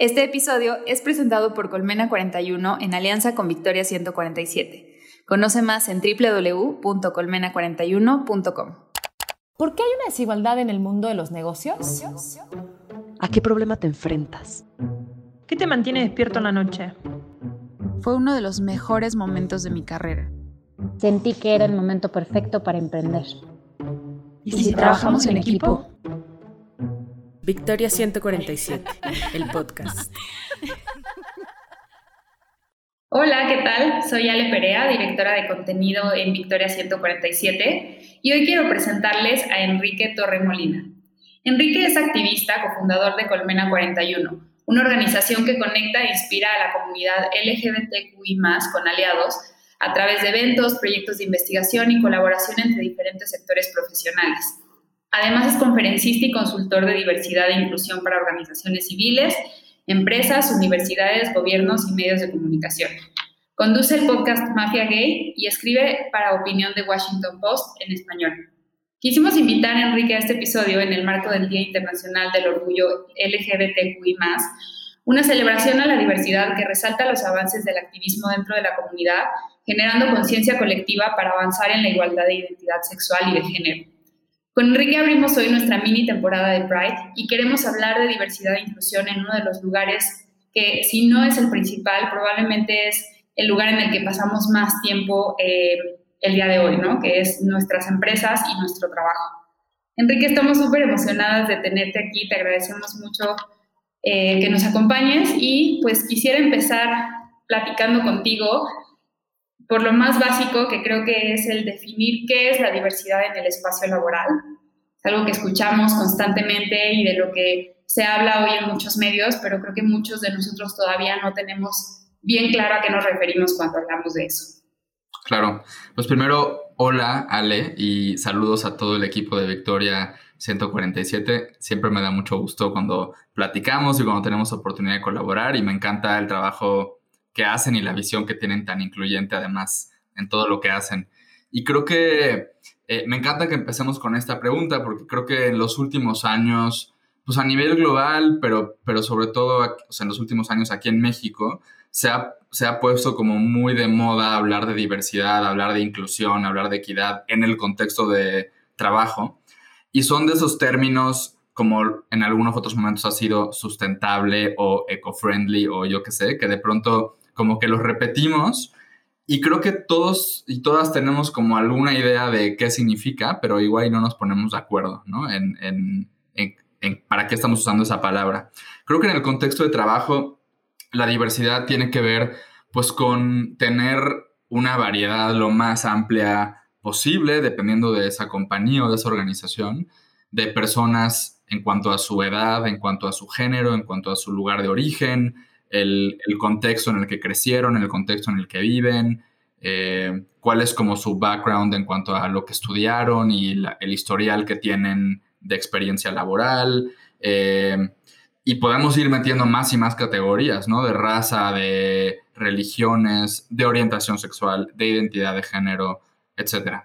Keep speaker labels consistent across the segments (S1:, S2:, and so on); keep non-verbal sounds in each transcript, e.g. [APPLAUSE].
S1: Este episodio es presentado por Colmena 41 en alianza con Victoria 147. Conoce más en www.colmena41.com.
S2: ¿Por qué hay una desigualdad en el mundo de los negocios?
S3: ¿A qué problema te enfrentas?
S4: ¿Qué te mantiene despierto en la noche?
S1: Fue uno de los mejores momentos de mi carrera.
S5: Sentí que era el momento perfecto para emprender.
S2: ¿Y si, trabajamos en equipo?
S3: Victoria 147, el podcast.
S1: Hola, ¿qué tal? Soy Ale Perea, directora de contenido en Victoria 147, y hoy quiero presentarles a Enrique Torremolina. Enrique es activista, cofundador de Colmena 41, una organización que conecta e inspira a la comunidad LGBTQI con aliados a través de eventos, proyectos de investigación y colaboración entre diferentes sectores profesionales. Además es conferencista y consultor de diversidad e inclusión para organizaciones civiles, empresas, universidades, gobiernos y medios de comunicación. Conduce el podcast Mafia Gay y escribe para Opinión de Washington Post en español. Quisimos invitar a Enrique a este episodio en el marco del Día Internacional del Orgullo LGBTQI+, una celebración a la diversidad que resalta los avances del activismo dentro de la comunidad, generando conciencia colectiva para avanzar en la igualdad de identidad sexual y de género. Con Enrique abrimos hoy nuestra mini temporada de Pride y queremos hablar de diversidad e inclusión en uno de los lugares que, si no es el principal, probablemente es el lugar en el que pasamos más tiempo eh, el día de hoy, ¿no? Que es nuestras empresas y nuestro trabajo. Enrique, estamos súper emocionadas de tenerte aquí, te agradecemos mucho eh, que nos acompañes y pues quisiera empezar platicando contigo por lo más básico, que creo que es el definir qué es la diversidad en el espacio laboral. Es algo que escuchamos constantemente y de lo que se habla hoy en muchos medios, pero creo que muchos de nosotros todavía no tenemos bien claro a qué nos referimos cuando hablamos de eso.
S6: Claro, pues primero, hola Ale y saludos a todo el equipo de Victoria 147. Siempre me da mucho gusto cuando platicamos y cuando tenemos oportunidad de colaborar y me encanta el trabajo que hacen y la visión que tienen tan incluyente además en todo lo que hacen. Y creo que eh, me encanta que empecemos con esta pregunta porque creo que en los últimos años, pues a nivel global, pero, pero sobre todo en los últimos años aquí en México, se ha, se ha puesto como muy de moda hablar de diversidad, hablar de inclusión, hablar de equidad en el contexto de trabajo. Y son de esos términos como en algunos otros momentos ha sido sustentable o eco-friendly o yo qué sé, que de pronto como que los repetimos y creo que todos y todas tenemos como alguna idea de qué significa, pero igual no nos ponemos de acuerdo, ¿no? En, en, en, para qué estamos usando esa palabra. Creo que en el contexto de trabajo, la diversidad tiene que ver pues con tener una variedad lo más amplia posible, dependiendo de esa compañía o de esa organización, de personas en cuanto a su edad, en cuanto a su género, en cuanto a su lugar de origen, el, contexto en el que crecieron, el contexto en el que viven, eh, cuál es como su background en cuanto a lo que estudiaron y el historial que tienen de experiencia laboral. Eh, y podemos ir metiendo más y más categorías, ¿no? De raza, de religiones, de orientación sexual, de identidad de género, etc.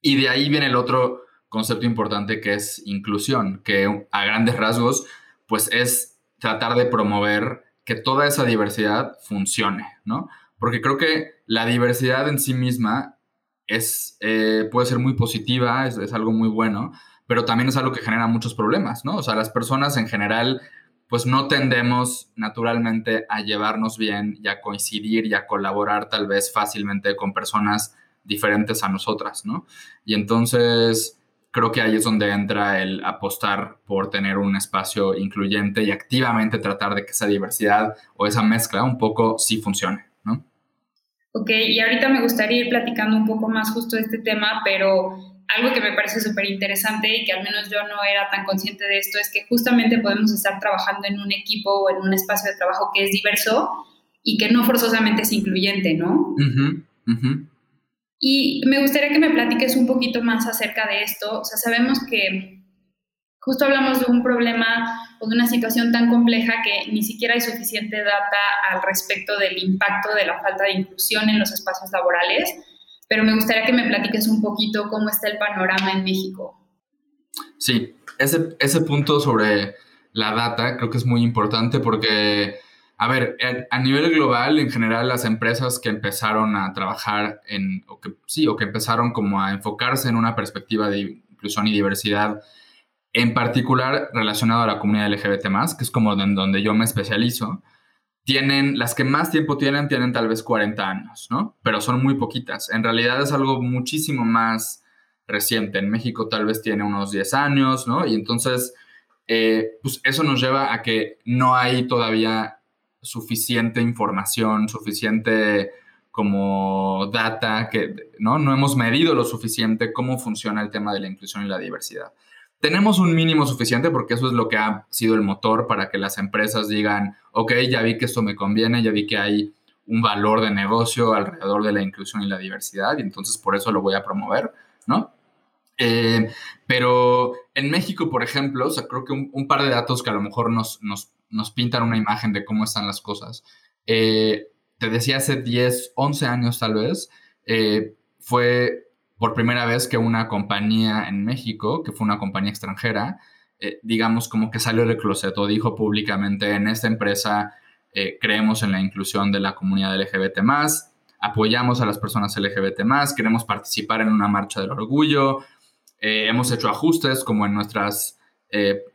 S6: Y de ahí viene el otro concepto importante que es inclusión, que a grandes rasgos, pues es tratar de promover que toda esa diversidad funcione, ¿no? Porque creo que la diversidad en sí misma es, eh, puede ser muy positiva, es, es, algo muy bueno, pero también es algo que genera muchos problemas, ¿no? O sea, las personas en general, pues no tendemos naturalmente a llevarnos bien y a coincidir y a colaborar tal vez fácilmente con personas diferentes a nosotras, ¿no? Y entonces, creo que ahí es donde entra el apostar por tener un espacio incluyente y activamente tratar de que esa diversidad o esa mezcla un poco sí funcione, ¿no?
S1: Ok, y ahorita me gustaría ir platicando un poco más justo de este tema, pero algo que me parece súper interesante y que al menos yo no era tan consciente de esto es que justamente podemos estar trabajando en un equipo o en un espacio de trabajo que es diverso y que no forzosamente es incluyente, ¿no? Y me gustaría que me platiques un poquito más acerca de esto. O sea, sabemos que justo hablamos de un problema o de una situación tan compleja que ni siquiera hay suficiente data al respecto del impacto de la falta de inclusión en los espacios laborales, pero me gustaría que me platiques un poquito cómo está el panorama en México.
S6: Sí, ese, ese punto sobre la data creo que es muy importante porque, a ver, a nivel global, en general, las empresas que empezaron a trabajar en, o que sí, o que empezaron como a enfocarse en una perspectiva de inclusión y diversidad, en particular relacionado a la comunidad LGBT, que es como en donde yo me especializo, tienen, las que más tiempo tienen, tienen tal vez 40 años, ¿no? Pero son muy poquitas. En realidad es algo muchísimo más reciente. En México tal vez tiene unos 10 años, ¿no? Y entonces, eh, pues eso nos lleva a que no hay todavía suficiente información, suficiente como data, que ¿no? no hemos medido lo suficiente cómo funciona el tema de la inclusión y la diversidad. Tenemos un mínimo suficiente porque eso es lo que ha sido el motor para que las empresas digan, ok, ya vi que esto me conviene, ya vi que hay un valor de negocio alrededor de la inclusión y la diversidad y entonces por eso lo voy a promover, ¿no? Eh, pero en México, por ejemplo, o sea, creo que un, par de datos que a lo mejor nos, nos, nos, pintan una imagen de cómo están las cosas. Eh, te decía hace 10, 11 años tal vez, eh, fue por primera vez que una compañía en México, que fue una compañía extranjera, eh, digamos como que salió del closet o dijo públicamente en esta empresa creemos en la inclusión de la comunidad LGBT apoyamos a las personas LGBT queremos participar en una marcha del orgullo, hemos hecho ajustes como en nuestras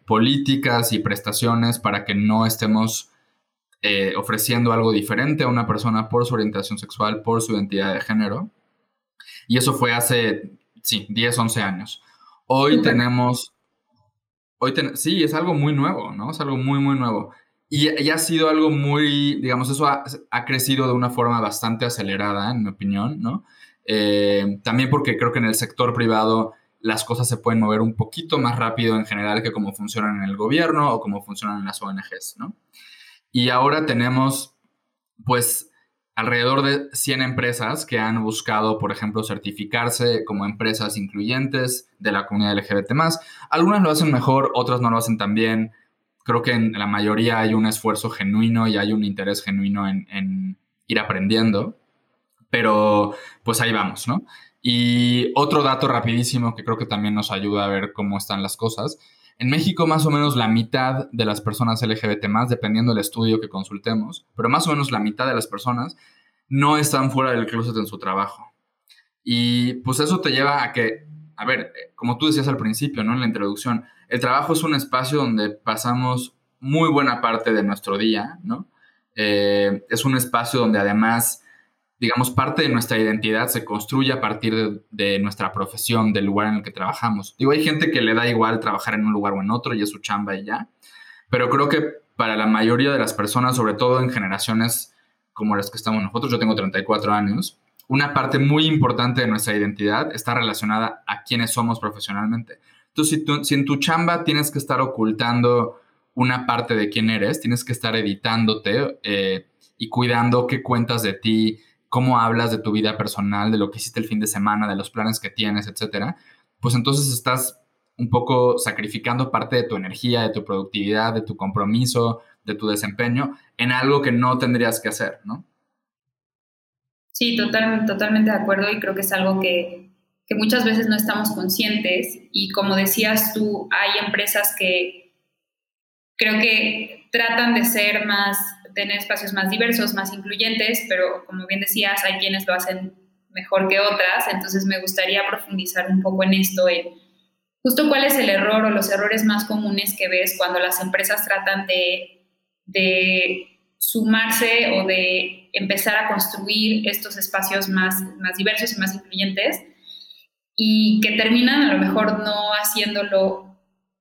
S6: políticas y prestaciones para que no estemos ofreciendo algo diferente a una persona por su orientación sexual, por su identidad de género. Y eso fue hace, sí, 10, 11 años. Hoy tenemos, hoy sí, es algo muy nuevo, ¿no? Es algo muy, muy nuevo. Y, ha sido algo muy, digamos, eso ha, crecido de una forma bastante acelerada, en mi opinión, ¿no? Eh, también porque creo que en el sector privado las cosas se pueden mover un poquito más rápido en general que como funcionan en el gobierno o como funcionan en las ONGs, ¿no? Y ahora tenemos, pues, alrededor de 100 empresas que han buscado, por ejemplo, certificarse como empresas incluyentes de la comunidad LGBT. Algunas lo hacen mejor, otras no lo hacen tan bien. Creo que en la mayoría hay un esfuerzo genuino y hay un interés genuino en, ir aprendiendo. Pero pues ahí vamos, ¿no? Y otro dato rapidísimo que creo que también nos ayuda a ver cómo están las cosas en México, más o menos la mitad de las personas LGBT, dependiendo del estudio que consultemos, pero más o menos la mitad de las personas no están fuera del closet en su trabajo. Y pues eso te lleva a que, a ver, como tú decías al principio, ¿no? En la introducción, el trabajo es un espacio donde pasamos muy buena parte de nuestro día, ¿no? Eh, es un espacio donde además digamos, parte de nuestra identidad se construye a partir de, nuestra profesión, del lugar en el que trabajamos. Digo, hay gente que le da igual trabajar en un lugar o en otro y es su chamba y ya, pero creo que para la mayoría de las personas, sobre todo en generaciones como las que estamos nosotros, yo tengo 34 años, una parte muy importante de nuestra identidad está relacionada a quiénes somos profesionalmente. Entonces, si, si en tu chamba tienes que estar ocultando una parte de quién eres, tienes que estar editándote eh, y cuidando qué cuentas de ti, cómo hablas de tu vida personal, de lo que hiciste el fin de semana, de los planes que tienes, etcétera, pues entonces estás un poco sacrificando parte de tu energía, de tu productividad, de tu compromiso, de tu desempeño en algo que no tendrías que hacer, ¿no?
S1: Sí, totalmente de acuerdo y creo que es algo que, que muchas veces no estamos conscientes y como decías tú, hay empresas que creo que tratan de ser más tener espacios más diversos, más incluyentes, pero como bien decías, hay quienes lo hacen mejor que otras, entonces me gustaría profundizar un poco en esto, en justo cuál es el error o los errores más comunes que ves cuando las empresas tratan de, de sumarse o de empezar a construir estos espacios más, más diversos y más incluyentes y que terminan a lo mejor no haciéndolo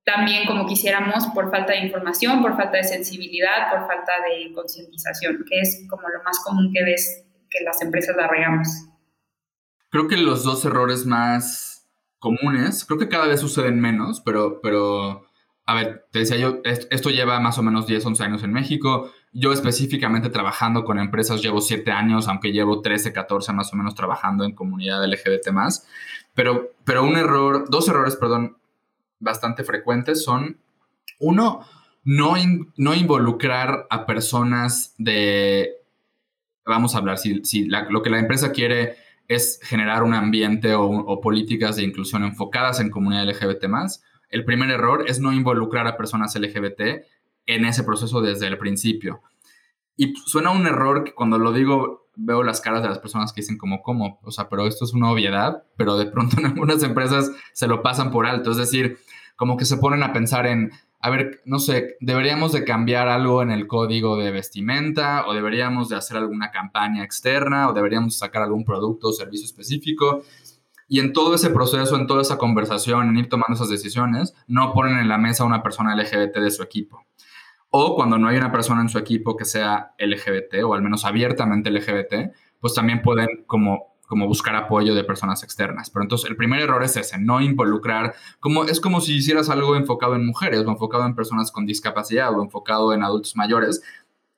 S1: también como quisiéramos por falta de información, por falta de sensibilidad, por falta de concientización, que es como lo más común que ves que las empresas la regamos.
S6: Creo que los dos errores más comunes, creo que cada vez suceden menos, pero, pero a ver, te decía yo, esto lleva más o menos 10, 11 años en México. Yo específicamente trabajando con empresas llevo 7 años, aunque llevo 13, 14 más o menos trabajando en comunidad LGBT más. Pero, pero un error, dos errores, perdón, bastante frecuentes son, uno, no, no involucrar a personas de, vamos a hablar, si, si lo que la empresa quiere es generar un ambiente o, políticas de inclusión enfocadas en comunidad LGBT el primer error es no involucrar a personas LGBT en ese proceso desde el principio. Y suena un error que cuando lo digo veo las caras de las personas que dicen como, ¿cómo? O sea, pero esto es una obviedad, pero de pronto en algunas empresas se lo pasan por alto. Es decir, como que se ponen a pensar en, a ver, no sé, deberíamos de cambiar algo en el código de vestimenta o deberíamos de hacer alguna campaña externa o deberíamos sacar algún producto o servicio específico. Y en todo ese proceso, en toda esa conversación, en ir tomando esas decisiones, no ponen en la mesa a una persona LGBT de su equipo. O cuando no hay una persona en su equipo que sea LGBT o al menos abiertamente LGBT, pues también pueden como, como buscar apoyo de personas externas. Pero entonces el primer error es ese, no involucrar, como, es como si hicieras algo enfocado en mujeres o enfocado en personas con discapacidad o enfocado en adultos mayores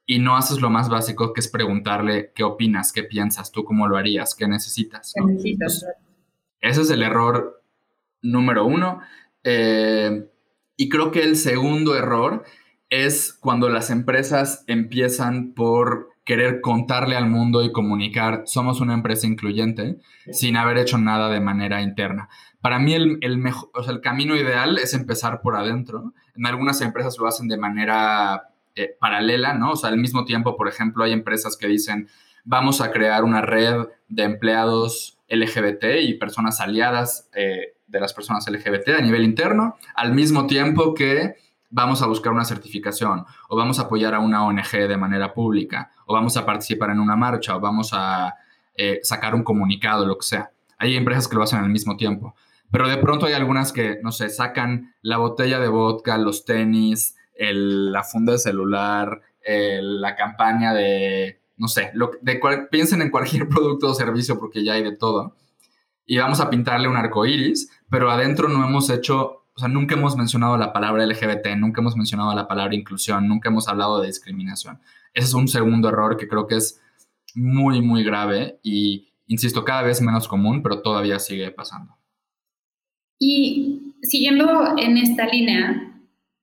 S6: y no haces lo más básico que es preguntarle qué opinas, qué piensas, tú cómo lo harías, qué necesitas.
S1: ¿Qué necesitas?
S6: Ese es el error número uno. Eh, y creo que el segundo error es cuando las empresas empiezan por querer contarle al mundo y comunicar, somos una empresa incluyente, sin haber hecho nada de manera interna. Para mí el, el, mejor, o sea, el camino ideal es empezar por adentro. En algunas empresas lo hacen de manera eh, paralela, ¿no? O sea, al mismo tiempo, por ejemplo, hay empresas que dicen, vamos a crear una red de empleados LGBT y personas aliadas eh, de las personas LGBT a nivel interno, al mismo tiempo que vamos a buscar una certificación o vamos a apoyar a una ONG de manera pública o vamos a participar en una marcha o vamos a eh, sacar un comunicado, lo que sea. Hay empresas que lo hacen al mismo tiempo, pero de pronto hay algunas que, no sé, sacan la botella de vodka, los tenis, la funda de celular, la campaña de no sé, lo, de piensen en cualquier [LAUGHS] producto o servicio porque ya hay de todo. Y vamos a pintarle un arco iris, pero adentro no hemos hecho, o sea, nunca hemos mencionado la palabra LGBT, nunca hemos mencionado la palabra inclusión, nunca hemos hablado de discriminación. Ese es un segundo error que creo que es muy, muy grave y, insisto, cada vez menos común, pero todavía sigue pasando.
S1: Y siguiendo en esta línea,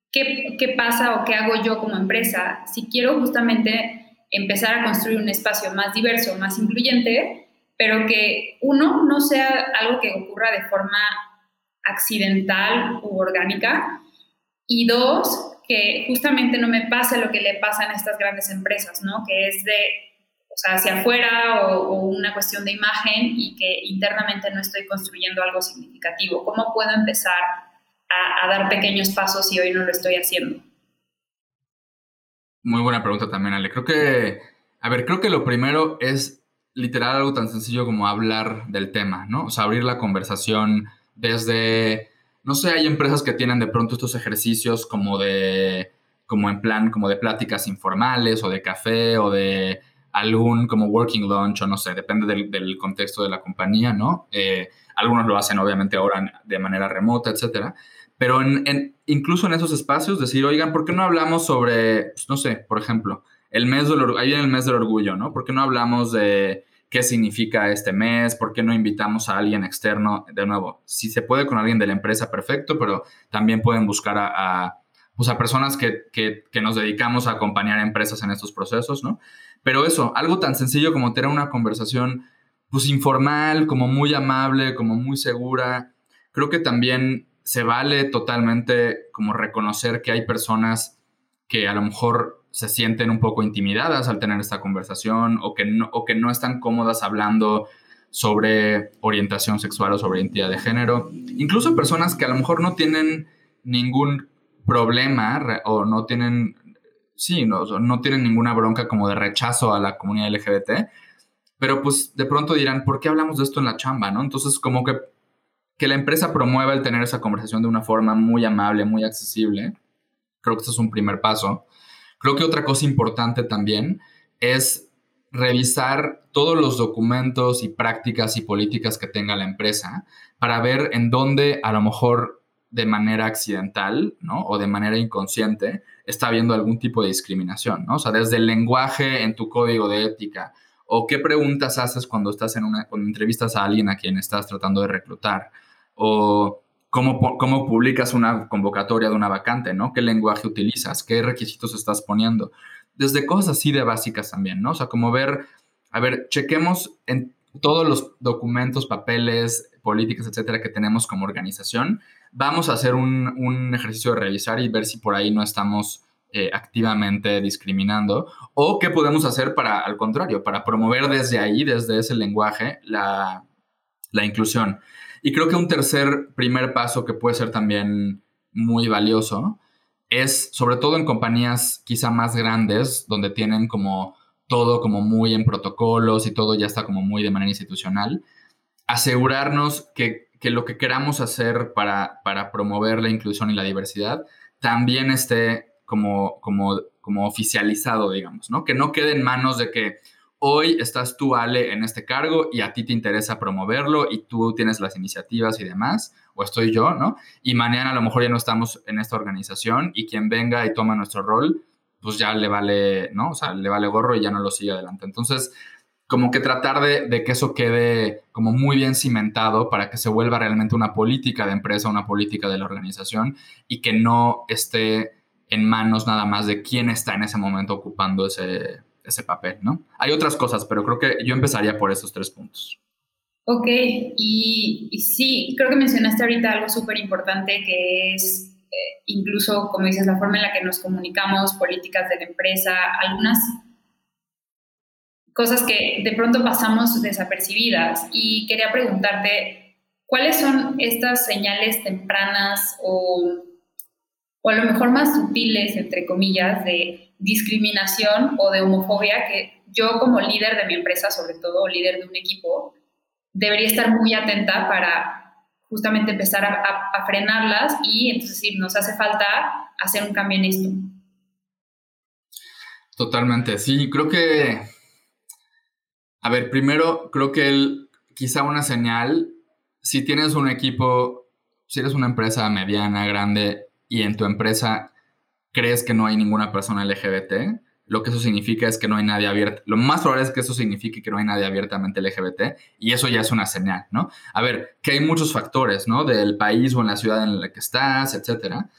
S1: ¿qué, ¿qué pasa o qué hago yo como empresa si quiero justamente empezar a construir un espacio más diverso, más incluyente, pero que uno no sea algo que ocurra de forma accidental u orgánica, y dos, que justamente no me pase lo que le pasa a estas grandes empresas, ¿no? Que es de, o sea, hacia afuera o, una cuestión de imagen y que internamente no estoy construyendo algo significativo. ¿Cómo puedo empezar a dar pequeños pasos si hoy no lo estoy haciendo?
S6: Muy buena pregunta también, Ale. Creo que, a ver, creo que lo primero es literal algo tan sencillo como hablar del tema, ¿no? O sea, abrir la conversación desde, no sé, hay empresas que tienen de pronto estos ejercicios como de, como en plan, como de pláticas informales o de café o de algún como working lunch o no sé, depende del, contexto de la compañía, ¿no? Eh, algunos lo hacen obviamente ahora de manera remota, etcétera. Pero en, incluso en esos espacios decir, oigan, ¿por qué no hablamos sobre, pues, no sé, por ejemplo, el mes del ahí viene el mes del orgullo, ¿no? ¿Por qué no hablamos de qué significa este mes? ¿Por qué no invitamos a alguien externo? De nuevo, si se puede con alguien de la empresa, perfecto, pero también pueden buscar a, pues a personas que, que, que, nos dedicamos a acompañar a empresas en estos procesos, ¿no? Pero eso, algo tan sencillo como tener una conversación, pues informal, como muy amable, como muy segura, creo que también se vale totalmente como reconocer que hay personas que a lo mejor se sienten un poco intimidadas al tener esta conversación o que no, o que no están cómodas hablando sobre orientación sexual o sobre identidad de género. Incluso personas que a lo mejor no tienen ningún problema o no tienen, sí, no, no tienen ninguna bronca como de rechazo a la comunidad LGBT, pero pues de pronto dirán, ¿por qué hablamos de esto en la chamba? ¿no? Entonces como que que la empresa promueva el tener esa conversación de una forma muy amable, muy accesible. Creo que este es un primer paso. Creo que otra cosa importante también es revisar todos los documentos y prácticas y políticas que tenga la empresa para ver en dónde a lo mejor de manera accidental. O de manera inconsciente está habiendo algún tipo de discriminación. O sea, desde el lenguaje en tu código de ética o qué preguntas haces cuando estás en una, cuando entrevistas a alguien a quien estás tratando de reclutar o cómo, cómo publicas una convocatoria de una vacante, ¿no? ¿Qué lenguaje utilizas? ¿Qué requisitos estás poniendo? Desde cosas así de básicas también, ¿no? O sea, como ver, a ver, chequemos en todos los documentos, papeles, políticas, etcétera, que tenemos como organización. Vamos a hacer un, un ejercicio de revisar y ver si por ahí no estamos eh, activamente discriminando, o qué podemos hacer para, al contrario, para promover desde ahí, desde ese lenguaje, la, la inclusión. Y creo que un tercer primer paso que puede ser también muy valioso es, sobre todo en compañías quizá más grandes, donde tienen como todo como muy en protocolos y todo ya está como muy de manera institucional, asegurarnos que, lo que queramos hacer para, para, promover la inclusión y la diversidad también esté como, como, como oficializado, digamos, ¿no? Que no quede en manos de que hoy estás tú, Ale, en este cargo y a ti te interesa promoverlo y tú tienes las iniciativas y demás, o estoy yo, ¿no? Y mañana a lo mejor ya no estamos en esta organización y quien venga y toma nuestro rol, pues ya le vale, ¿no? O sea, le vale gorro y ya no lo sigue adelante. Entonces, como que tratar de, que eso quede como muy bien cimentado para que se vuelva realmente una política de empresa, una política de la organización y que no esté en manos nada más de quién está en ese momento ocupando ese, ese papel, ¿no? Hay otras cosas, pero creo que yo empezaría por esos tres puntos.
S1: Ok, y, sí, creo que mencionaste ahorita algo súper importante que es eh, incluso, como dices, la forma en la que nos comunicamos, políticas de la empresa, algunas cosas que de pronto pasamos desapercibidas. Y quería preguntarte, ¿cuáles son estas señales tempranas o, o a lo mejor más sutiles, entre comillas, de discriminación o de homofobia que yo como líder de mi empresa, sobre todo, líder de un equipo, debería estar muy atenta para justamente empezar a, frenarlas y entonces sí, nos hace falta hacer un cambio en esto.
S6: Totalmente, sí, creo que, a ver, primero creo que el, quizá una señal, si tienes un equipo, si eres una empresa mediana, grande y en tu empresa crees que no hay ninguna persona LGBT, lo que eso significa es que no hay nadie abierto. Lo más probable es que eso signifique que no hay nadie abiertamente LGBT y eso ya es una señal, ¿no? A ver, que hay muchos factores, ¿no? Del país o en la ciudad en la que estás, etcétera.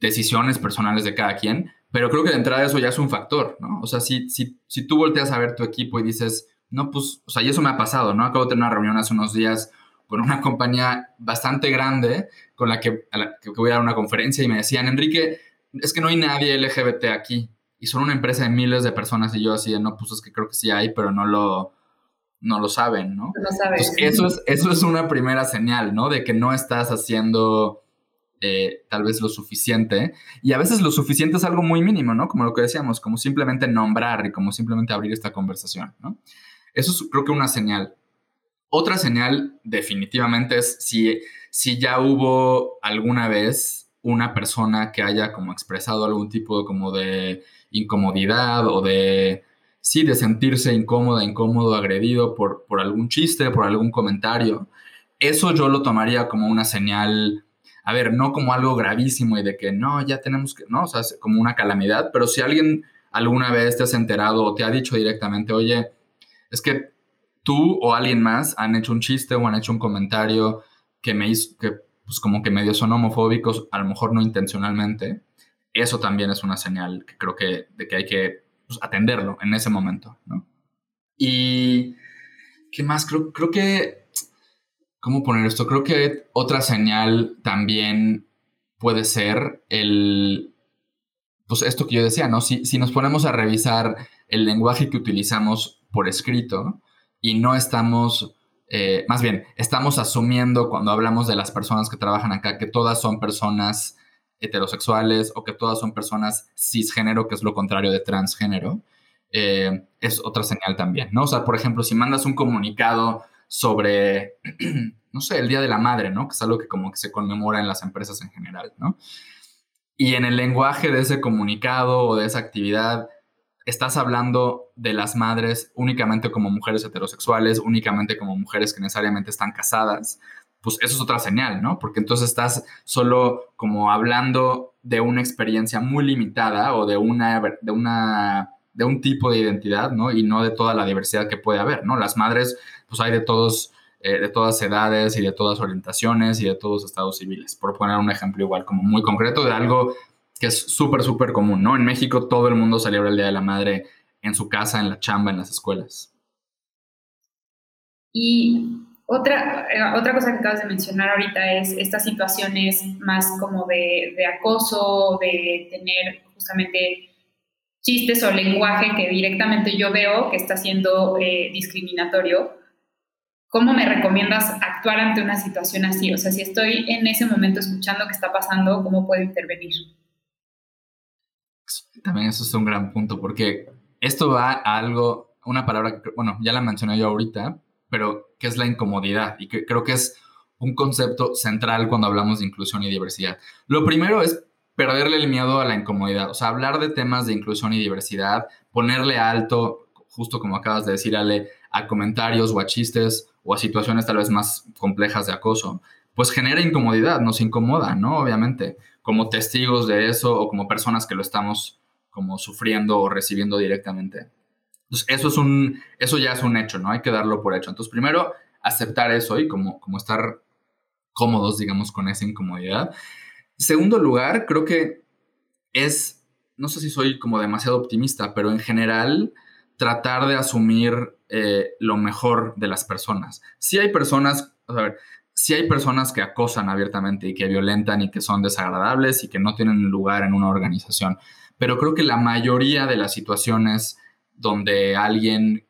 S6: Decisiones personales de cada quien, pero creo que de entrada eso ya es un factor, ¿no? O sea, si, si, si tú volteas a ver tu equipo y dices, no, pues, o sea, y eso me ha pasado, ¿no? Acabo de tener una reunión hace unos días con una compañía bastante grande con la que, la que voy a dar una conferencia y me decían, Enrique, es que no hay nadie LGBT aquí y son una empresa de miles de personas y yo así de, no, pues es que creo que sí hay, pero no lo, no lo saben, ¿no?
S1: No saben.
S6: eso, es, eso es una primera señal, ¿no? De que no estás haciendo eh, tal vez lo suficiente. Y a veces lo suficiente es algo muy mínimo, ¿no? Como lo que decíamos, como simplemente nombrar y como simplemente abrir esta conversación, ¿no? Eso es creo que una señal. Otra señal definitivamente es si, si ya hubo alguna vez una persona que haya como expresado algún tipo como de incomodidad o de, sí, de sentirse incómoda, incómodo, agredido por, por algún chiste, por algún comentario, eso yo lo tomaría como una señal, a ver, no como algo gravísimo y de que no, ya tenemos que, no, o sea, como una calamidad, pero si alguien alguna vez te has enterado o te ha dicho directamente, oye, es que tú o alguien más han hecho un chiste o han hecho un comentario que me hizo, que pues como que medio son homofóbicos, a lo mejor no intencionalmente, eso también es una señal que creo que, de que hay que pues, atenderlo en ese momento, ¿no? Y, ¿qué más? Creo, creo que, ¿cómo poner esto? Creo que otra señal también puede ser el, pues esto que yo decía, ¿no? Si, si nos ponemos a revisar el lenguaje que utilizamos por escrito y no estamos, eh, más bien, estamos asumiendo cuando hablamos de las personas que trabajan acá que todas son personas heterosexuales o que todas son personas cisgénero, que es lo contrario de transgénero, eh, es otra señal también, ¿no? O sea, por ejemplo, si mandas un comunicado sobre, [CLEARS THROAT] no sé, el Día de la Madre, ¿no? Que es algo que como que se conmemora en las empresas en general, ¿no? Y en el lenguaje de ese comunicado o de esa actividad, estás hablando de las madres únicamente como mujeres heterosexuales, únicamente como mujeres que necesariamente están casadas, pues eso es otra señal, ¿no? Porque entonces estás solo como hablando de una experiencia muy limitada o de una, de una, de un tipo de identidad, ¿no? Y no de toda la diversidad que puede haber, ¿no? Las madres, pues hay de todos, eh, de todas edades y de todas orientaciones y de todos estados civiles, por poner un ejemplo igual como muy concreto de algo que es súper, súper común, ¿no? En México todo el mundo celebra el Día de la Madre en su casa, en la chamba, en las escuelas.
S1: Y Otra, eh, otra cosa que acabas de mencionar ahorita es estas situaciones más como de, acoso, de tener justamente chistes o lenguaje que directamente yo veo que está siendo eh, discriminatorio. ¿Cómo me recomiendas actuar ante una situación así? O sea, si estoy en ese momento escuchando qué está pasando, ¿cómo puedo intervenir?
S6: También eso es un gran punto, porque esto va a algo, una palabra que, bueno, ya la mencioné yo ahorita, pero que es la incomodidad y que creo que es un concepto central cuando hablamos de inclusión y diversidad. Lo primero es perderle el miedo a la incomodidad, o sea, hablar de temas de inclusión y diversidad, ponerle alto, justo como acabas de decir, Ale, a comentarios o a chistes o a situaciones tal vez más complejas de acoso, pues genera incomodidad, nos incomoda, ¿no? Obviamente, como testigos de eso o como personas que lo estamos como sufriendo o recibiendo directamente. Entonces, eso, es un, eso ya es un hecho, ¿no? Hay que darlo por hecho. Entonces, primero, aceptar eso y como, como estar cómodos, digamos, con esa incomodidad. Segundo lugar, creo que es, no sé si soy como demasiado optimista, pero en general tratar de asumir eh, lo mejor de las personas. Si hay personas, a ver, si hay personas que acosan abiertamente y que violentan y que son desagradables y que no tienen lugar en una organización, pero creo que la mayoría de las situaciones donde alguien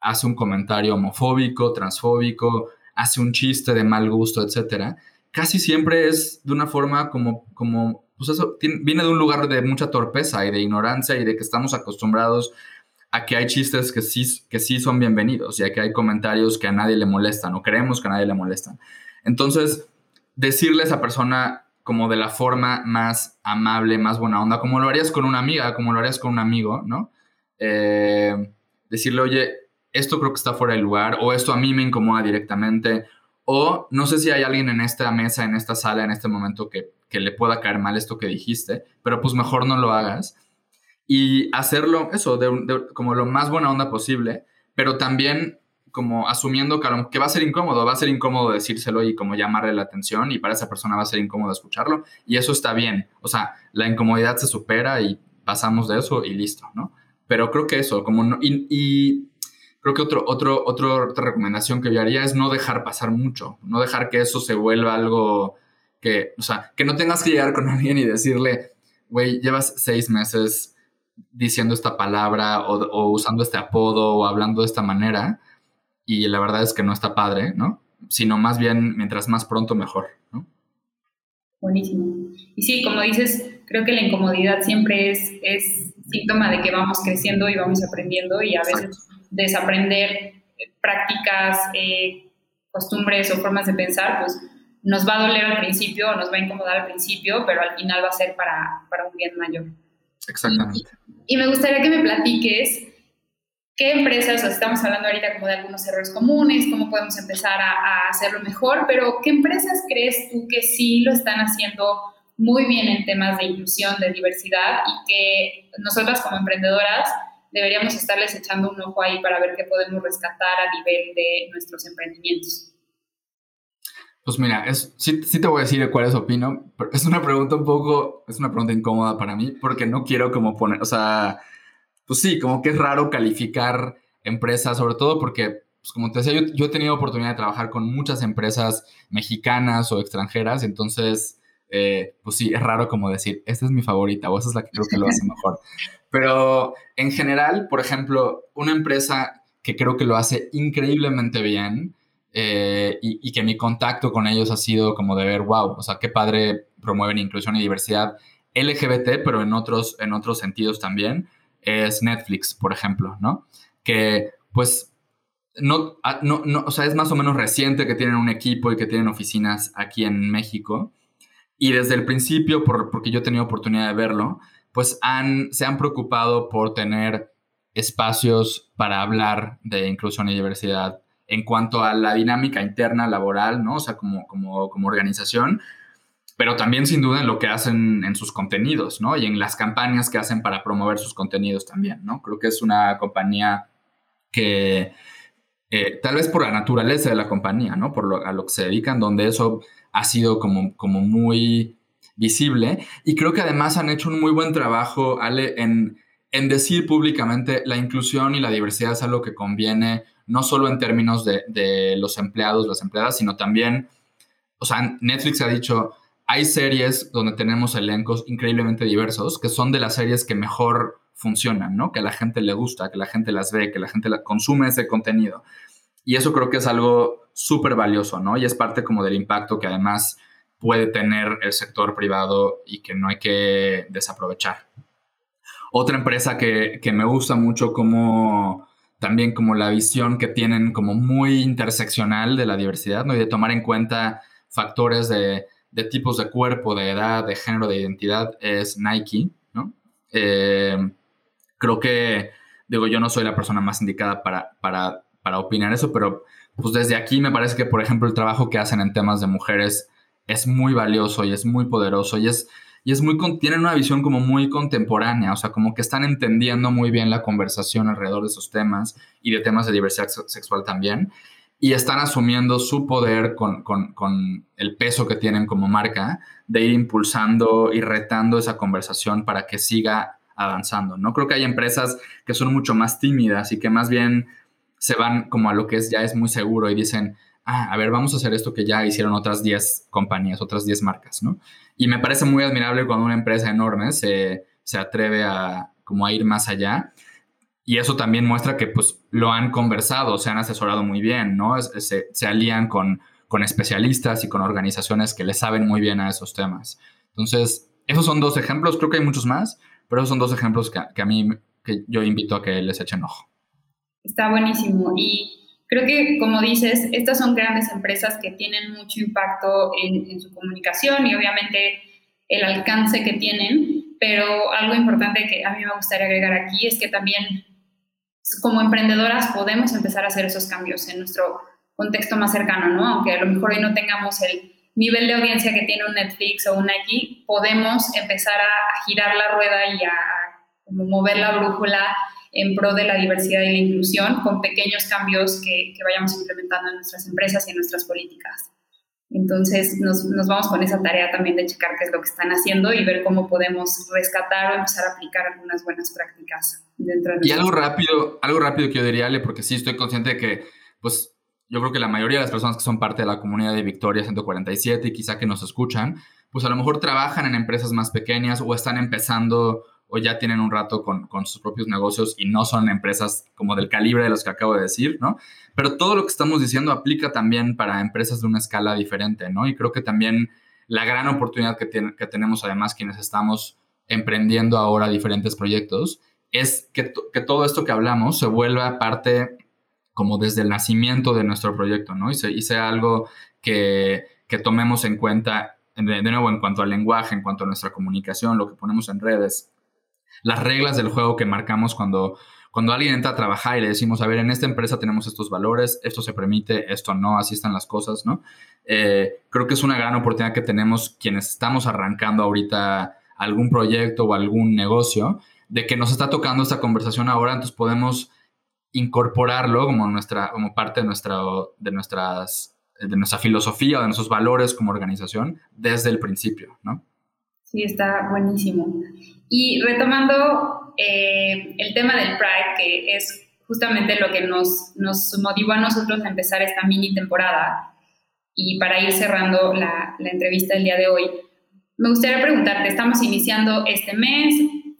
S6: hace un comentario homofóbico, transfóbico, hace un chiste de mal gusto, etcétera, casi siempre es de una forma como, como pues eso viene de un lugar de mucha torpeza y de ignorancia y de que estamos acostumbrados a que hay chistes que sí, que sí son bienvenidos y a que hay comentarios que a nadie le molestan o creemos que a nadie le molestan. Entonces, decirle a esa persona como de la forma más amable, más buena onda, como lo harías con una amiga, como lo harías con un amigo, ¿no? Eh, decirle, oye, esto creo que está fuera de lugar, o esto a mí me incomoda directamente, o no sé si hay alguien en esta mesa, en esta sala, en este momento que, le pueda caer mal esto que dijiste, pero pues mejor no lo hagas. Y hacerlo, eso, como lo más buena onda posible, pero también como asumiendo que, va a ser incómodo, va a ser incómodo decírselo y como llamarle la atención y para esa persona va a ser incómodo escucharlo y eso está bien. O sea, la incomodidad se supera y pasamos de eso y listo, ¿no? Pero creo que eso, como no, y, creo que otro, otro, otra recomendación que yo haría es no dejar pasar mucho, no dejar que eso se vuelva algo que, o sea, que no tengas que llegar con [LAUGHS] alguien y decirle, güey, llevas seis meses diciendo esta palabra o, usando este apodo o hablando de esta manera y la verdad es que no está padre, ¿no? Sino más bien, mientras más pronto, mejor, ¿no?
S1: Buenísimo. Y sí, como dices, creo que la incomodidad siempre es, es síntoma de que vamos creciendo y vamos aprendiendo y a veces desaprender eh, prácticas, eh, costumbres o formas de pensar, pues nos va a doler al principio, nos va a incomodar al principio, pero al final va a ser para, para un bien mayor.
S6: Exactamente.
S1: Y, me gustaría que me platiques qué empresas, o sea, estamos hablando ahorita como de algunos errores comunes, cómo podemos empezar a, a hacerlo mejor, pero ¿qué empresas crees tú que sí lo están haciendo muy bien en temas de inclusión, de diversidad y que nosotras como emprendedoras deberíamos estarles echando un ojo ahí para ver qué podemos rescatar a nivel de nuestros emprendimientos.
S6: Pues mira, es, sí, sí, te voy a decir cuáles opino, pero es una pregunta un poco, es una pregunta incómoda para mí, porque no quiero como poner, o sea, pues sí, como que es raro calificar empresas, sobre todo porque, pues como te decía, yo, yo he tenido oportunidad de trabajar con muchas empresas mexicanas o extranjeras, entonces eh, pues sí, es raro como decir, esta es mi favorita o esa es la que creo que lo hace mejor. [LAUGHS] Pero en general, por ejemplo, una empresa que creo que lo hace increíblemente bien eh, y, que mi contacto con ellos ha sido como de ver, wow, o sea, qué padre promueven inclusión y diversidad LGBT, pero en otros, en otros sentidos también, es Netflix, por ejemplo, ¿no? Que pues no, no, no, o sea, es más o menos reciente que tienen un equipo y que tienen oficinas aquí en México y desde el principio, por, porque yo he tenido oportunidad de verlo, pues han, se han preocupado por tener espacios para hablar de inclusión y diversidad en cuanto a la dinámica interna laboral, ¿no? O sea, como, como, como organización, pero también sin duda en lo que hacen en sus contenidos, ¿no? Y en las campañas que hacen para promover sus contenidos también, ¿no? Creo que es una compañía que, eh, tal vez por la naturaleza de la compañía, ¿no? Por lo, a lo que se dedican, donde eso ha sido como, como muy visible. Y creo que además han hecho un muy buen trabajo, Ale, en, en decir públicamente la inclusión y la diversidad es algo que conviene no solo en términos de, de los empleados, las empleadas, sino también, o sea, Netflix ha dicho, hay series donde tenemos elencos increíblemente diversos, que son de las series que mejor funcionan, ¿no? Que a la gente le gusta, que la gente las ve, que la gente consume ese contenido. Y eso creo que es algo súper valioso, ¿no? Y es parte como del impacto que además puede tener el sector privado y que no hay que desaprovechar. Otra empresa que, me gusta mucho como también como la visión que tienen como muy interseccional de la diversidad, ¿no? Y de tomar en cuenta factores de, tipos de cuerpo, de edad, de género, de identidad, es Nike, ¿no? Eh, creo que, digo, yo no soy la persona más indicada para, para, para opinar eso, pero pues desde aquí me parece que, por ejemplo, el trabajo que hacen en temas de mujeres es muy valioso y es muy poderoso y es, y es muy, tienen una visión como muy contemporánea, o sea, como que están entendiendo muy bien la conversación alrededor de esos temas y de temas de diversidad sexual también, y están asumiendo su poder con, con, con el peso que tienen como marca de ir impulsando y retando esa conversación para que siga avanzando, ¿no? Creo que hay empresas que son mucho más tímidas y que más bien se van como a lo que es ya es muy seguro y dicen, ah, a ver, vamos a hacer esto que ya hicieron otras 10 compañías, otras 10 marcas, ¿no? Y me parece muy admirable cuando una empresa enorme se, se atreve a como a ir más allá. Y eso también muestra que pues lo han conversado, se han asesorado muy bien, ¿no? Se, se alían con, con especialistas y con organizaciones que le saben muy bien a esos temas. Entonces, esos son dos ejemplos, creo que hay muchos más, pero esos son dos ejemplos que, que a mí, que yo invito a que les echen ojo.
S1: Está buenísimo. Y creo que, como dices, estas son grandes empresas que tienen mucho impacto en, su comunicación y obviamente el alcance que tienen, pero algo importante que a mí me gustaría agregar aquí es que también como emprendedoras podemos empezar a hacer esos cambios en nuestro contexto más cercano, ¿no? Aunque a lo mejor hoy no tengamos el nivel de audiencia que tiene un Netflix o un Nike, podemos empezar a, girar la rueda y a como mover la brújula en pro de la diversidad y la inclusión con pequeños cambios que, que vayamos implementando en nuestras empresas y en nuestras políticas. Entonces nos, nos, vamos con esa tarea también de checar qué es lo que están haciendo y ver cómo podemos rescatar o empezar a aplicar algunas buenas prácticas dentro de
S6: Y algo rápido, algo rápido que yo diría, Ale, porque sí estoy consciente de que, pues, yo creo que la mayoría de las personas que son parte de la comunidad de Victoria 147 y quizá que nos escuchan, pues a lo mejor trabajan en empresas más pequeñas o están empezando o ya tienen un rato con, sus propios negocios y no son empresas como del calibre de los que acabo de decir, ¿no? Pero todo lo que estamos diciendo aplica también para empresas de una escala diferente, ¿no? Y creo que también la gran oportunidad que, que tenemos además quienes estamos emprendiendo ahora diferentes proyectos es que, que, todo esto que hablamos se vuelva parte como desde el nacimiento de nuestro proyecto, ¿no? Y, sea algo que, que tomemos en cuenta, de, nuevo, en cuanto al lenguaje, en cuanto a nuestra comunicación, lo que ponemos en redes, las reglas del juego que marcamos cuando, cuando alguien entra a trabajar y le decimos, a ver, en esta empresa tenemos estos valores, esto se permite, esto no, así están las cosas, ¿no? Eh, creo que es una gran oportunidad que tenemos quienes estamos arrancando ahorita algún proyecto o algún negocio, de que nos está tocando esta conversación ahora, entonces podemos incorporarlo como, nuestra, como parte de, nuestra, de, nuestras, de nuestra filosofía, de nuestros valores como organización desde el principio, ¿no?
S1: Sí, está buenísimo. Y retomando eh, el tema del Pride, que es justamente lo que nos, nos motivó a nosotros a empezar esta mini temporada, y para ir cerrando la, la entrevista del día de hoy, me gustaría preguntarte, estamos iniciando este mes,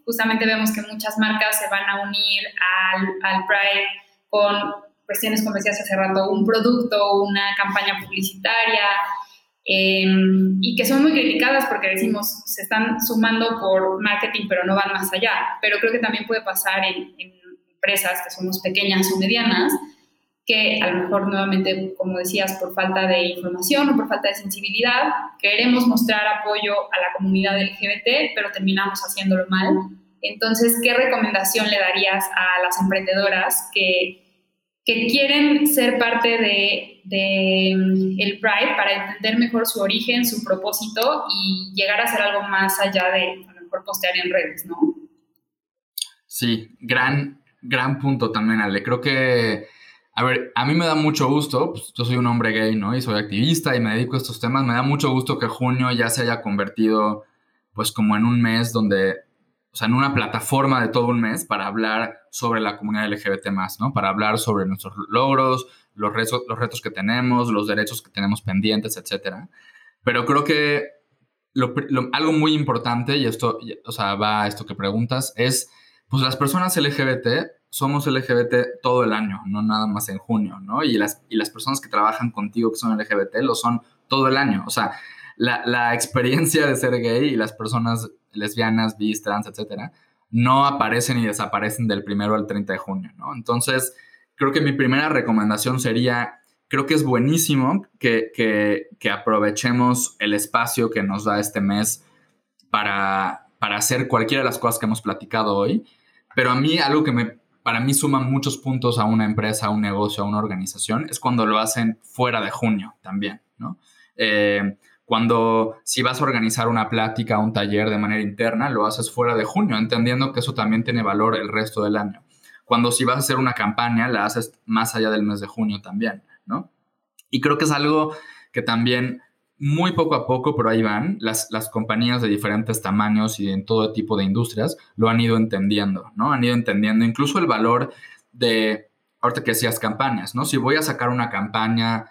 S1: justamente vemos que muchas marcas se van a unir al, al Pride con cuestiones, como decías hace rato, un producto, una campaña publicitaria, Em, y que son muy criticadas porque decimos se están sumando por marketing pero no van más allá. Pero creo que también puede pasar en, empresas que somos pequeñas o medianas que a lo mejor nuevamente, como decías, por falta de información o por falta de sensibilidad, queremos mostrar apoyo a la comunidad LGBT, pero terminamos haciéndolo mal. Entonces, ¿qué recomendación le darías a las emprendedoras que que quieren ser parte de, mm, el Pride para entender mejor su origen, su propósito y llegar a ser algo más allá de a postear en redes, ¿no?
S6: Sí, gran, gran punto también, Ale. Creo que, a ver, a mí me da mucho gusto, pues, yo soy un hombre gay, ¿no? Y soy activista y me dedico a estos temas. Me da mucho gusto que junio ya se haya convertido, pues, como en un mes donde o sea, en una plataforma de todo un mes para hablar sobre la comunidad LGBT ¿no? Para hablar sobre nuestros logros, los retos, los retos que tenemos, los derechos que tenemos pendientes, etc. Pero creo que algo muy importante, y esto, o sea, va a esto que preguntas, es, pues las personas LGBT somos LGBT todo el año, no nada más en junio, ¿no? Y las, y las personas que trabajan contigo que son LGBT lo son todo el año. O sea, la, la experiencia de ser gay y las personas lesbianas, bis, trans, etcétera, no aparecen y desaparecen del primero al 30 de junio, ¿no? Entonces, creo que mi primera recomendación sería, creo que es buenísimo que, que, aprovechemos el espacio que nos da este mes para, para hacer cualquiera de las cosas que hemos platicado hoy, pero a mí algo que me, para mí suma muchos puntos a una empresa, a un negocio, a una organización, es cuando lo hacen fuera de junio también, ¿no? Eh, cuando si vas a organizar una plática, un taller de manera interna, lo haces fuera de junio, entendiendo que eso también tiene valor el resto del año. Cuando si vas a hacer una campaña, la haces más allá del mes de junio también, ¿no? Y creo que es algo que también muy poco a poco, pero ahí van, las, las compañías de diferentes tamaños y en todo tipo de industrias lo han ido entendiendo, ¿no? Han ido entendiendo incluso el valor de, ahorita que decías campañas, ¿no? Si voy a sacar una campaña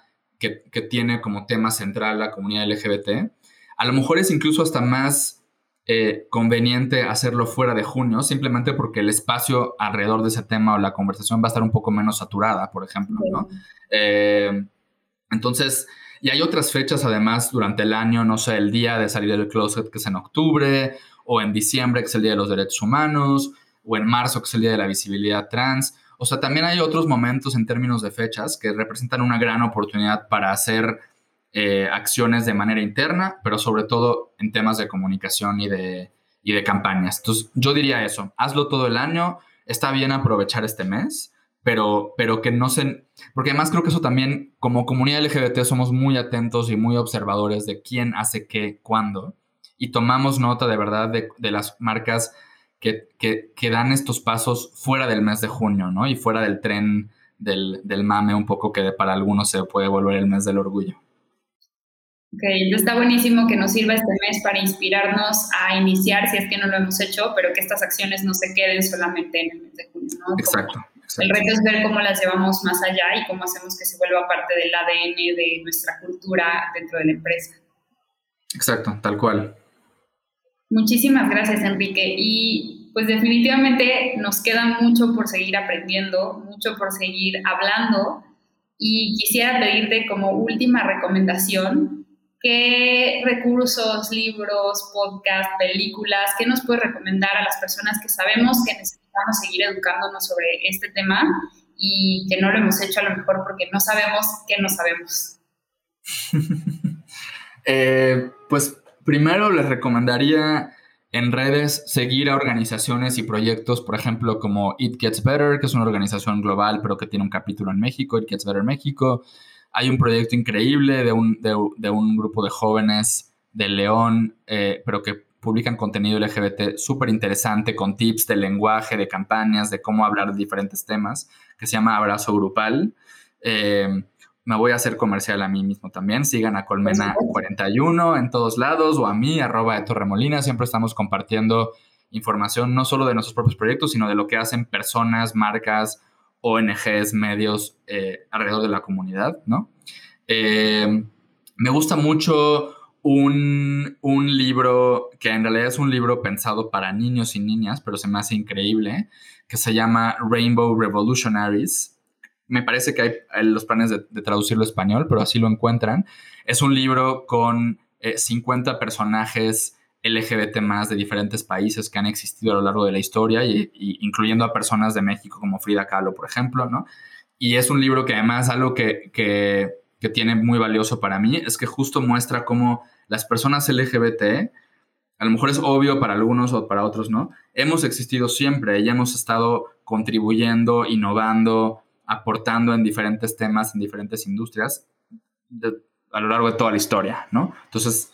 S6: que, tiene como tema central la comunidad LGBT, a lo mejor es incluso hasta más eh, conveniente hacerlo fuera de junio, simplemente porque el espacio alrededor de ese tema o la conversación va a estar un poco menos saturada, por ejemplo, ¿no? Eh, entonces, y hay otras fechas además durante el año, no sé, el día de salir del closet que es en octubre, o en diciembre que es el Día de los Derechos Humanos, o en marzo que es el Día de la Visibilidad Trans. O sea, también hay otros momentos en términos de fechas que representan una gran oportunidad para hacer eh, acciones de manera interna, pero sobre todo en temas de comunicación y de, y de campañas. Entonces, yo diría eso, hazlo todo el año, está bien aprovechar este mes, pero, pero que no se... Porque además creo que eso también, como comunidad LGBT, somos muy atentos y muy observadores de quién hace qué, cuándo, y tomamos nota de verdad de, de las marcas que, dan estos pasos fuera del mes de junio, ¿no? Y fuera del tren del, mame un poco que para algunos se puede volver el mes del orgullo.
S1: Ok, está buenísimo que nos sirva este mes para inspirarnos a iniciar, si es que no lo hemos hecho, pero que estas acciones no se queden solamente en el mes de junio, ¿no?
S6: Exacto,
S1: El reto es ver cómo las llevamos más allá y cómo hacemos que se vuelva parte del ADN de nuestra cultura dentro de la empresa.
S6: Exacto, tal cual.
S1: Muchísimas gracias, Enrique. Y pues definitivamente nos queda mucho por seguir aprendiendo, mucho por seguir hablando. Y quisiera pedirte como última recomendación, ¿qué recursos, libros, podcast, películas, qué nos puedes recomendar a las personas que sabemos que necesitamos seguir educándonos sobre este tema y que no lo hemos hecho a lo mejor porque no sabemos qué no sabemos? [LAUGHS]
S6: eh, pues Primero les recomendaría en redes seguir a organizaciones y proyectos, por ejemplo, como It Gets Better, que es una organización global, pero que tiene un capítulo en México, It Gets Better México. Hay un proyecto increíble de un, de, un grupo de jóvenes de León, eh, pero que publican contenido LGBT súper interesante con tips de lenguaje, de campañas, de cómo hablar de diferentes temas, que se llama Abrazo Grupal. Eh, me voy a hacer comercial a mí mismo también. Sigan a Colmena41 en todos lados o a mí, arroba de Torremolina. Siempre estamos compartiendo información no solo de nuestros propios proyectos, sino de lo que hacen personas, marcas, ONGs, medios eh, alrededor de la comunidad, ¿no? Eh, me gusta mucho un, un, libro que en realidad es un libro pensado para niños y niñas, pero se me hace increíble, que se llama Rainbow Revolutionaries me parece que hay los planes de, traducirlo a español, pero así lo encuentran. Es un libro con 50 eh, personajes LGBT más de diferentes países que han existido a lo largo de la historia, y, incluyendo a personas de México como Frida Kahlo, por ejemplo, ¿no? Y es un libro que además algo que, que, que tiene muy valioso para mí es que justo muestra cómo las personas LGBT, a lo mejor es obvio para algunos o para otros, ¿no? Hemos existido siempre y hemos estado contribuyendo, innovando, aportando en diferentes temas, en diferentes industrias a lo largo de toda la historia, ¿no? Entonces,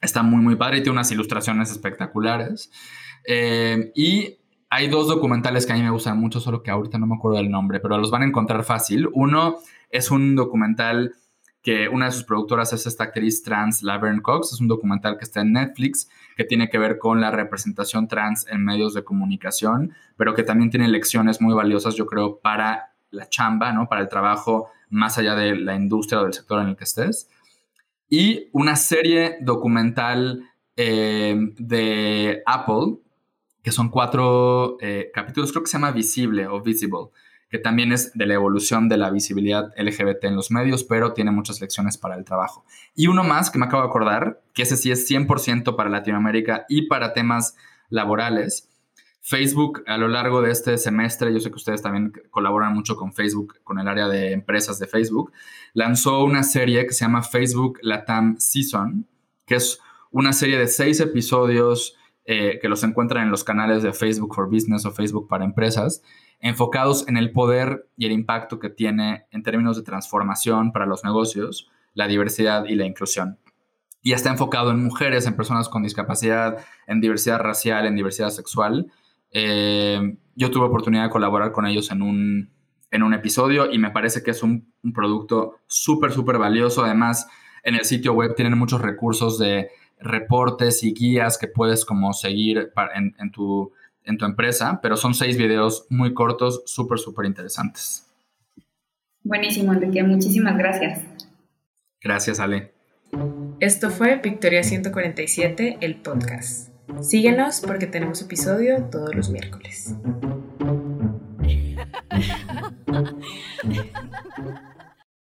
S6: está muy, muy padre y tiene unas ilustraciones espectaculares. Eh, y hay dos documentales que a mí me gustan mucho, solo que ahorita no me acuerdo del nombre, pero los van a encontrar fácil. Uno es un documental que una de sus productoras es esta actriz trans, Laverne Cox. Es un documental que está en Netflix que tiene que ver con la representación trans en medios de comunicación, pero que también tiene lecciones muy valiosas, yo creo, para la chamba, ¿no? Para el trabajo más allá de la industria o del sector en el que estés. Y una serie documental eh, de Apple, que son cuatro eh, capítulos, creo que se llama Visible o Visible, que también es de la evolución de la visibilidad LGBT en los medios, pero tiene muchas lecciones para el trabajo. Y uno más que me acabo de acordar, que ese sí es 100% para Latinoamérica y para temas laborales. Facebook a lo largo de este semestre, yo sé que ustedes también colaboran mucho con Facebook, con el área de empresas de Facebook, lanzó una serie que se llama Facebook Latam Season, que es una serie de seis episodios eh, que los encuentran en los canales de Facebook for Business o Facebook para Empresas, enfocados en el poder y el impacto que tiene en términos de transformación para los negocios, la diversidad y la inclusión. Y está enfocado en mujeres, en personas con discapacidad, en diversidad racial, en diversidad sexual. Eh, yo tuve oportunidad de colaborar con ellos en un, en un episodio y me parece que es un, producto súper, súper valioso. Además, en el sitio web tienen muchos recursos de reportes y guías que puedes como seguir en, en tu en tu empresa, pero son seis videos muy cortos, súper, súper interesantes.
S1: Buenísimo, Enrique. Muchísimas gracias.
S6: Gracias, Ale.
S3: Esto fue Victoria 147, el podcast. Síguenos porque tenemos episodio todos los miércoles.